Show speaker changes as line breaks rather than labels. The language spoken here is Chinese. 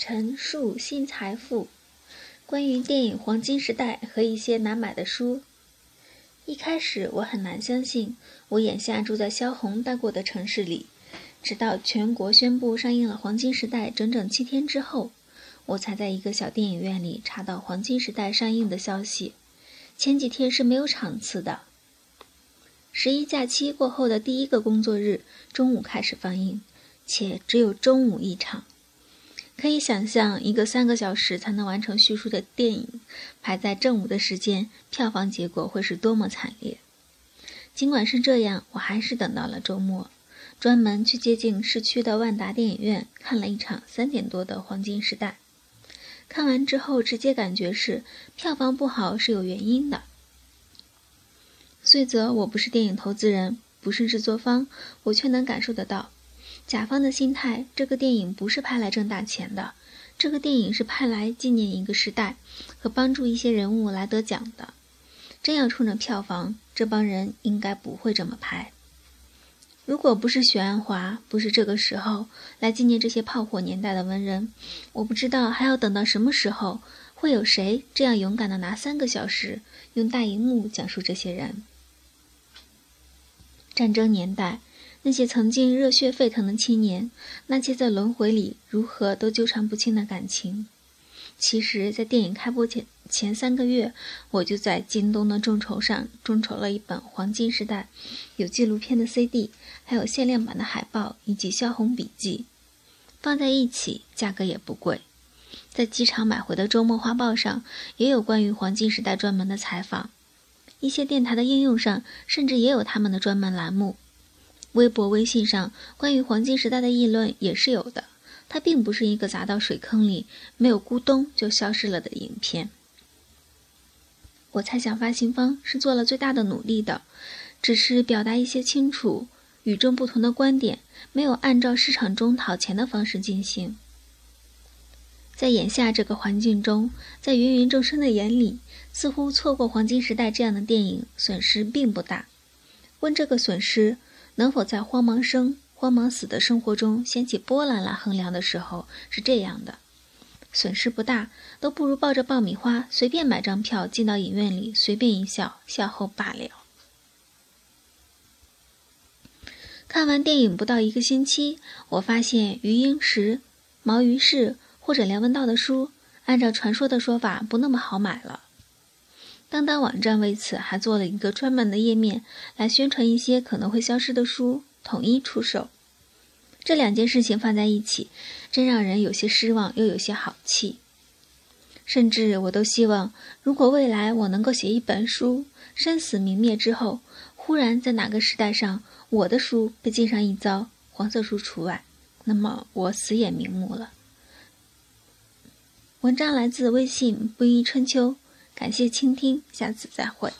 陈述新财富，关于电影黄金时代和一些难买的书。一开始我很难相信，我眼下住在萧红待过的城市里。直到全国宣布上映了《黄金时代》整整七天之后，我才在一个小电影院里查到《黄金时代》上映的消息。前几天是没有场次的。十一假期过后的第一个工作日中午开始放映，且只有中午一场。可以想象，一个三个小时才能完成叙述的电影，排在正午的时间，票房结果会是多么惨烈。尽管是这样，我还是等到了周末，专门去接近市区的万达电影院看了一场三点多的《黄金时代》。看完之后，直接感觉是票房不好是有原因的。虽则我不是电影投资人，不是制作方，我却能感受得到。甲方的心态，这个电影不是拍来挣大钱的，这个电影是拍来纪念一个时代和帮助一些人物来得奖的。真要冲着票房，这帮人应该不会这么拍。如果不是许鞍华，不是这个时候来纪念这些炮火年代的文人，我不知道还要等到什么时候，会有谁这样勇敢的拿三个小时用大荧幕讲述这些人。战争年代。那些曾经热血沸腾的青年，那些在轮回里如何都纠缠不清的感情，其实，在电影开播前前三个月，我就在京东的众筹上众筹了一本《黄金时代》，有纪录片的 CD，还有限量版的海报以及萧红笔记，放在一起价格也不贵。在机场买回的周末画报上也有关于《黄金时代》专门的采访，一些电台的应用上甚至也有他们的专门栏目。微博、微信上关于黄金时代的议论也是有的，它并不是一个砸到水坑里没有咕咚就消失了的影片。我猜想发行方是做了最大的努力的，只是表达一些清楚、与众不同的观点，没有按照市场中讨钱的方式进行。在眼下这个环境中，在芸芸众生的眼里，似乎错过黄金时代这样的电影损失并不大。问这个损失？能否在慌忙生、慌忙死的生活中掀起波澜来衡量的时候，是这样的：损失不大，都不如抱着爆米花随便买张票进到影院里随便一笑，笑后罢了。看完电影不到一个星期，我发现余英时、毛于轼或者梁文道的书，按照传说的说法，不那么好买了。当当网站为此还做了一个专门的页面，来宣传一些可能会消失的书，统一出售。这两件事情放在一起，真让人有些失望，又有些好气。甚至我都希望，如果未来我能够写一本书，生死明灭之后，忽然在哪个时代上，我的书被禁上一遭，黄色书除外，那么我死也瞑目了。文章来自微信不一春秋。感谢倾听，下次再会。